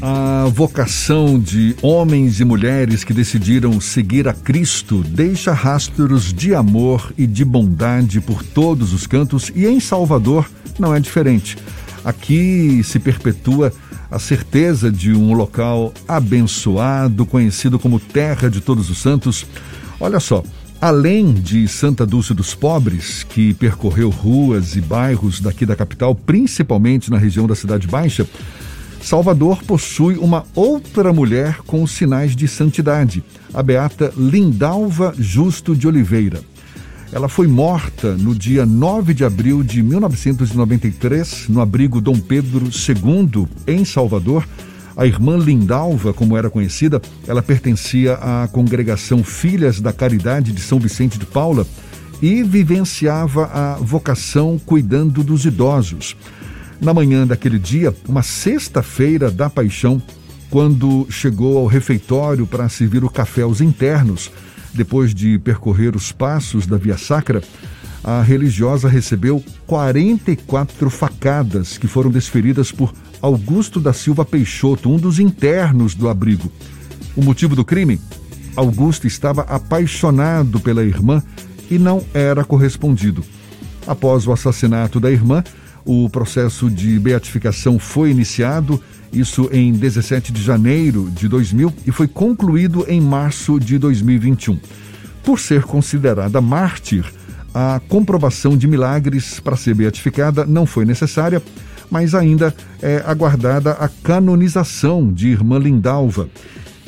A vocação de homens e mulheres que decidiram seguir a Cristo deixa rastros de amor e de bondade por todos os cantos e em Salvador não é diferente. Aqui se perpetua a certeza de um local abençoado, conhecido como Terra de Todos os Santos. Olha só, além de Santa Dulce dos Pobres, que percorreu ruas e bairros daqui da capital, principalmente na região da Cidade Baixa, Salvador possui uma outra mulher com sinais de santidade, a beata Lindalva Justo de Oliveira. Ela foi morta no dia 9 de abril de 1993, no abrigo Dom Pedro II, em Salvador. A irmã Lindalva, como era conhecida, ela pertencia à congregação Filhas da Caridade de São Vicente de Paula e vivenciava a vocação cuidando dos idosos na manhã daquele dia, uma sexta-feira da paixão, quando chegou ao refeitório para servir o café aos internos, depois de percorrer os passos da Via Sacra, a religiosa recebeu 44 facadas que foram desferidas por Augusto da Silva Peixoto, um dos internos do abrigo. O motivo do crime? Augusto estava apaixonado pela irmã e não era correspondido. Após o assassinato da irmã, o processo de beatificação foi iniciado, isso em 17 de janeiro de 2000, e foi concluído em março de 2021. Por ser considerada mártir, a comprovação de milagres para ser beatificada não foi necessária, mas ainda é aguardada a canonização de Irmã Lindalva.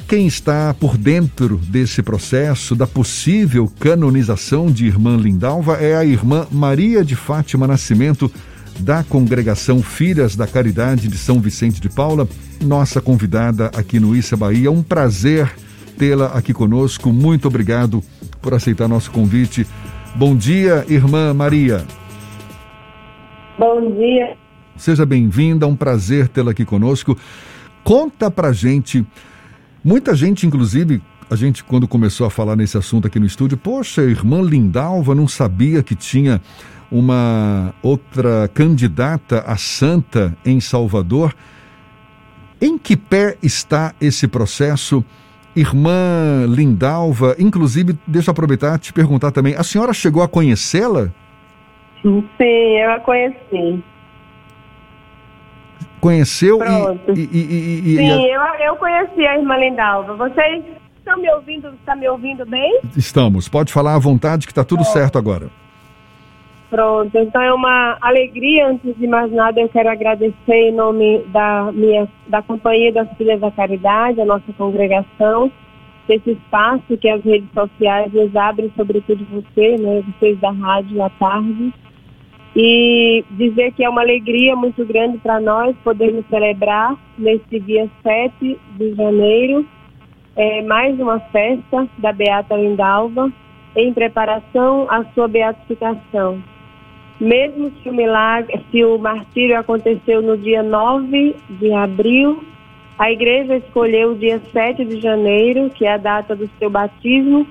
Quem está por dentro desse processo da possível canonização de Irmã Lindalva é a irmã Maria de Fátima Nascimento, da congregação Filhas da Caridade de São Vicente de Paula, nossa convidada aqui no Issa Bahia. Um prazer tê-la aqui conosco. Muito obrigado por aceitar nosso convite. Bom dia, irmã Maria. Bom dia. Seja bem-vinda, um prazer tê-la aqui conosco. Conta pra gente, muita gente, inclusive, a gente, quando começou a falar nesse assunto aqui no estúdio, poxa, a irmã Lindalva não sabia que tinha uma outra candidata a santa em Salvador. Em que pé está esse processo? Irmã Lindalva, inclusive, deixa eu aproveitar e te perguntar também, a senhora chegou a conhecê-la? Sim, eu a conheci. Conheceu Pronto. e, e, e, e Sim, eu, eu conheci a irmã Lindalva. Vocês estão me ouvindo? Está me ouvindo bem? Estamos. Pode falar à vontade que está tudo certo agora. Pronto, então é uma alegria, antes de mais nada, eu quero agradecer em nome da minha da Companhia das Filhas da Caridade, a nossa congregação, esse espaço que as redes sociais nos abrem, sobretudo você, né, vocês da rádio à tarde, e dizer que é uma alegria muito grande para nós podermos celebrar nesse dia 7 de janeiro é, mais uma festa da Beata Lindalva em preparação à sua beatificação. Mesmo se o milagre, se o martírio aconteceu no dia 9 de abril, a igreja escolheu o dia 7 de janeiro, que é a data do seu batismo,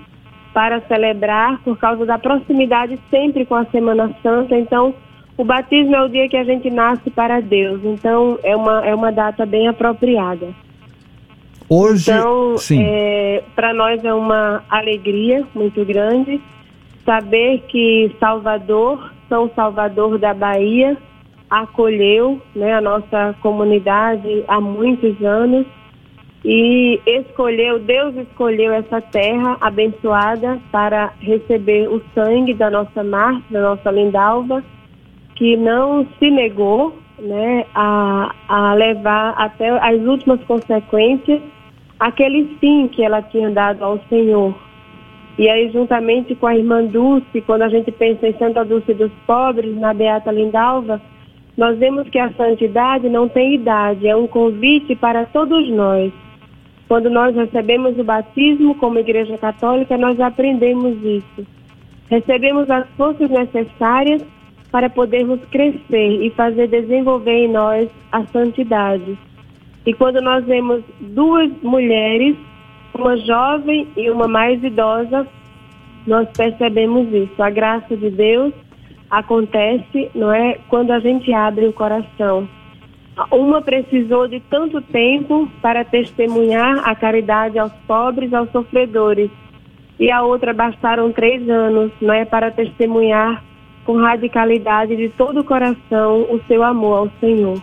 para celebrar por causa da proximidade sempre com a Semana Santa. Então, o batismo é o dia que a gente nasce para Deus. Então, é uma, é uma data bem apropriada. Hoje, então. É, para nós é uma alegria muito grande saber que Salvador são Salvador da Bahia acolheu né, a nossa comunidade há muitos anos e escolheu, Deus escolheu essa terra abençoada para receber o sangue da nossa Marta, da nossa Lindalva, que não se negou né, a, a levar até as últimas consequências aquele sim que ela tinha dado ao Senhor. E aí, juntamente com a irmã Dulce, quando a gente pensa em Santa Dulce dos Pobres, na Beata Lindalva, nós vemos que a santidade não tem idade, é um convite para todos nós. Quando nós recebemos o batismo como Igreja Católica, nós aprendemos isso. Recebemos as forças necessárias para podermos crescer e fazer desenvolver em nós a santidade. E quando nós vemos duas mulheres uma jovem e uma mais idosa, nós percebemos isso. A graça de Deus acontece, não é, quando a gente abre o coração. Uma precisou de tanto tempo para testemunhar a caridade aos pobres, aos sofredores, e a outra bastaram três anos, não é, para testemunhar com radicalidade de todo o coração o seu amor ao Senhor.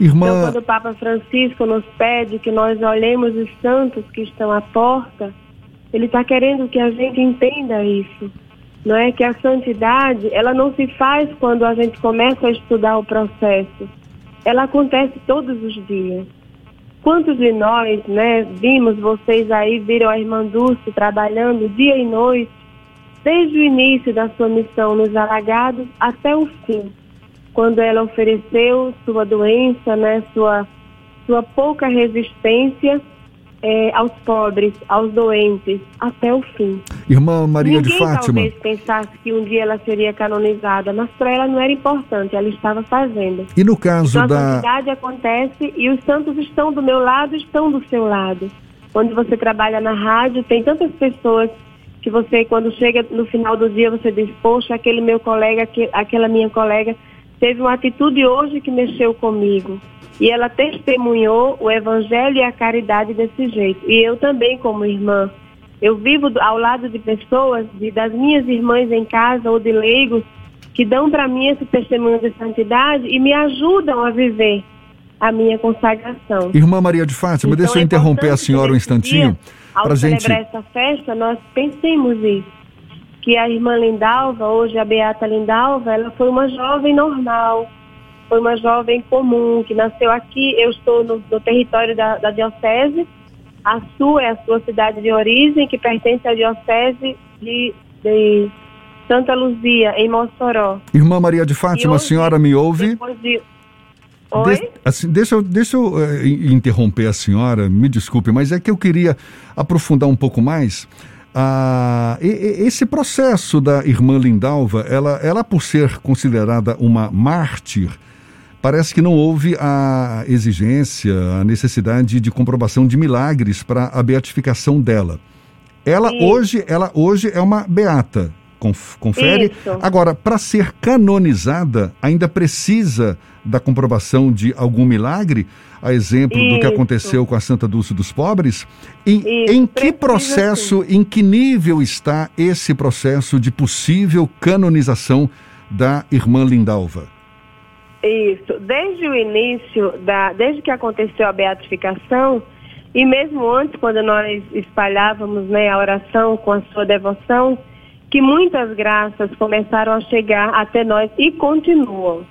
Irmã... Então, quando o Papa Francisco nos pede que nós olhemos os santos que estão à porta, ele está querendo que a gente entenda isso, não é? Que a santidade ela não se faz quando a gente começa a estudar o processo, ela acontece todos os dias. Quantos de nós, né, vimos vocês aí, viram a irmã Dulce trabalhando dia e noite, desde o início da sua missão nos alagados até o fim, quando ela ofereceu sua doença, né, sua, sua pouca resistência é, aos pobres, aos doentes, até o fim. Irmã Maria Ninguém, de Fátima. talvez pensasse que um dia ela seria canonizada, mas para ela não era importante, ela estava fazendo. E no caso então, da. A santidade acontece e os santos estão do meu lado, estão do seu lado. Quando você trabalha na rádio, tem tantas pessoas que você, quando chega no final do dia, você diz: Poxa, aquele meu colega, aquela minha colega teve uma atitude hoje que mexeu comigo e ela testemunhou o evangelho e a caridade desse jeito. E eu também, como irmã, eu vivo ao lado de pessoas, de, das minhas irmãs em casa ou de leigos, que dão para mim esse testemunho de santidade e me ajudam a viver a minha consagração. Irmã Maria de Fátima, então, deixa eu é interromper a senhora um instantinho. Para gente... celebrar essa festa, nós pensemos isso. Que a irmã Lindalva, hoje a Beata Lindalva, ela foi uma jovem normal, foi uma jovem comum que nasceu aqui. Eu estou no, no território da, da, diocese. A sua é a sua cidade de origem, que pertence à diocese de, de Santa Luzia, em Mossoró. Irmã Maria de Fátima, hoje, a senhora me ouve? De... Oi? De, assim, deixa eu, deixa eu uh, interromper a senhora, me desculpe, mas é que eu queria aprofundar um pouco mais. Ah, esse processo da irmã Lindalva, ela, ela por ser considerada uma mártir, parece que não houve a exigência, a necessidade de comprovação de milagres para a beatificação dela. Ela Isso. hoje, ela hoje é uma beata, confere? Isso. Agora, para ser canonizada, ainda precisa da comprovação de algum milagre, a exemplo Isso. do que aconteceu com a Santa Dulce dos Pobres. E em que processo, sim. em que nível está esse processo de possível canonização da irmã Lindalva? Isso. Desde o início, da, desde que aconteceu a beatificação, e mesmo antes, quando nós espalhávamos né, a oração com a sua devoção, que muitas graças começaram a chegar até nós e continuam.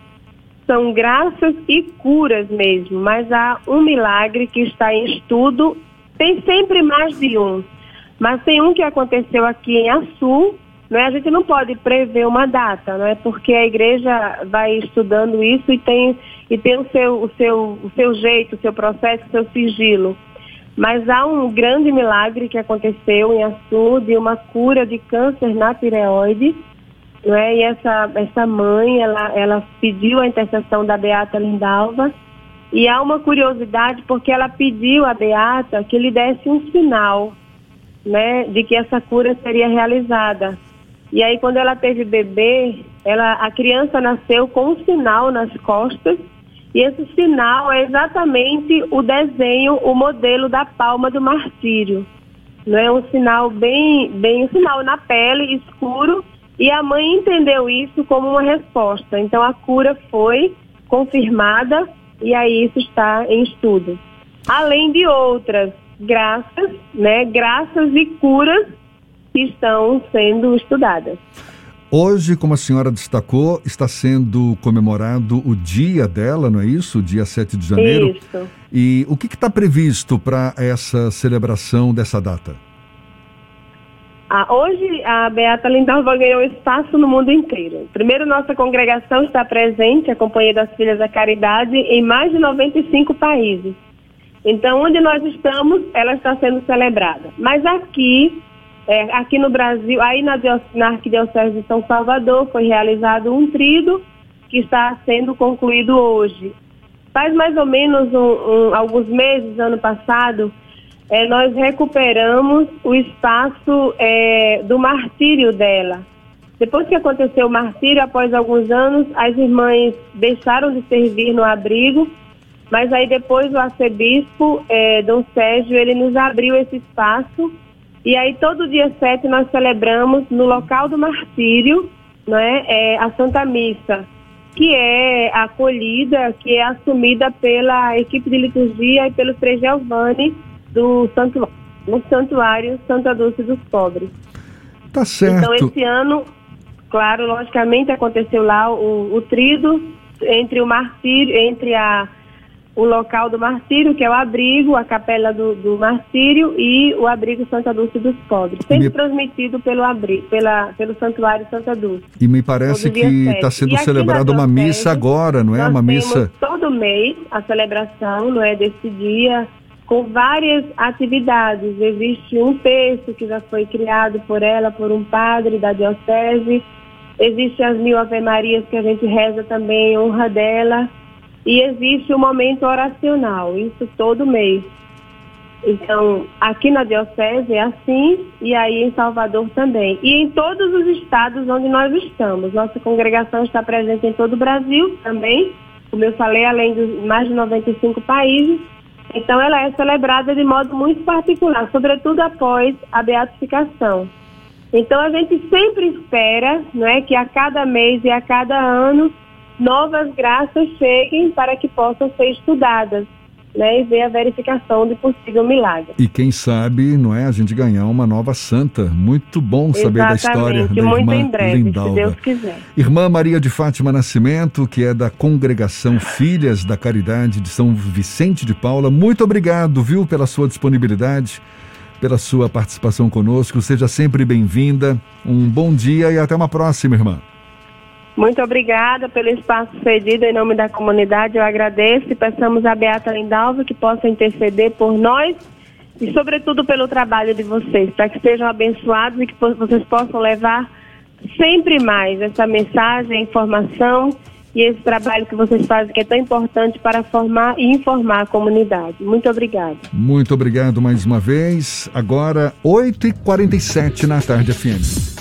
São graças e curas mesmo, mas há um milagre que está em estudo, tem sempre mais de um. Mas tem um que aconteceu aqui em Açu, não é? A gente não pode prever uma data, não é? Porque a igreja vai estudando isso e tem, e tem o, seu, o, seu, o seu jeito, o seu processo, o seu sigilo. Mas há um grande milagre que aconteceu em Açu de uma cura de câncer na tireoide. Não é? E essa, essa mãe, ela, ela pediu a intercessão da Beata Lindalva. E há uma curiosidade porque ela pediu à Beata que lhe desse um sinal né, de que essa cura seria realizada. E aí, quando ela teve bebê, ela, a criança nasceu com um sinal nas costas. E esse sinal é exatamente o desenho, o modelo da palma do martírio. Não é um sinal bem, bem um sinal na pele escuro. E a mãe entendeu isso como uma resposta. Então a cura foi confirmada e aí isso está em estudo. Além de outras graças, né, graças e curas que estão sendo estudadas. Hoje, como a senhora destacou, está sendo comemorado o dia dela, não é isso? Dia 7 de janeiro. Isso. E o que está previsto para essa celebração dessa data? Ah, hoje a Beata Lindalva ganhou espaço no mundo inteiro. Primeiro, nossa congregação está presente, a Companhia das Filhas da Caridade, em mais de 95 países. Então, onde nós estamos, ela está sendo celebrada. Mas aqui, é, aqui no Brasil, aí na, na Arquidiocese de São Salvador, foi realizado um trido que está sendo concluído hoje. Faz mais ou menos um, um, alguns meses, ano passado, é, nós recuperamos o espaço é, do martírio dela. Depois que aconteceu o martírio, após alguns anos, as irmãs deixaram de servir no abrigo Mas aí depois o arcebispo, é, Dom Sérgio, ele nos abriu esse espaço e aí todo dia 7 nós celebramos no local do martírio né, é, a Santa Missa, que é acolhida, que é assumida pela equipe de liturgia e pelo Frei Giovanni do santuário, no santuário Santa Dulce dos Pobres. Tá certo. Então esse ano, claro, logicamente aconteceu lá o, o trido entre o martírio, entre a o local do martírio, que é o abrigo, a capela do, do martírio e o abrigo Santa Dulce dos Pobres, sempre me... transmitido pelo abrigo, pela, pelo Santuário Santa Dulce. E me parece que está sendo celebrada uma missa agora, não é? Uma missa. Todo mês a celebração, não é? Desse dia, com várias atividades. Existe um texto que já foi criado por ela, por um padre da diocese. Existem as mil Ave Marias que a gente reza também em honra dela. E existe o momento oracional, isso todo mês. Então, aqui na Diocese é assim, e aí em Salvador também. E em todos os estados onde nós estamos. Nossa congregação está presente em todo o Brasil também, como eu falei, além de mais de 95 países. Então, ela é celebrada de modo muito particular, sobretudo após a beatificação. Então, a gente sempre espera não é, que a cada mês e a cada ano novas graças cheguem para que possam ser estudadas. Né, e ver a verificação de possível milagre. E quem sabe, não é, a gente ganhar uma nova santa. Muito bom saber Exatamente, da história da muito irmã em breve, Lindalva. se Deus quiser. Irmã Maria de Fátima Nascimento, que é da congregação Filhas da Caridade de São Vicente de Paula, muito obrigado, viu, pela sua disponibilidade, pela sua participação conosco. Seja sempre bem-vinda. Um bom dia e até uma próxima, irmã. Muito obrigada pelo espaço cedido em nome da comunidade. Eu agradeço e peçamos a Beata Lindalva que possa interceder por nós e, sobretudo, pelo trabalho de vocês, para que sejam abençoados e que vocês possam levar sempre mais essa mensagem, informação e esse trabalho que vocês fazem, que é tão importante para formar e informar a comunidade. Muito obrigada. Muito obrigado mais uma vez. Agora, 8h47 na tarde, FM.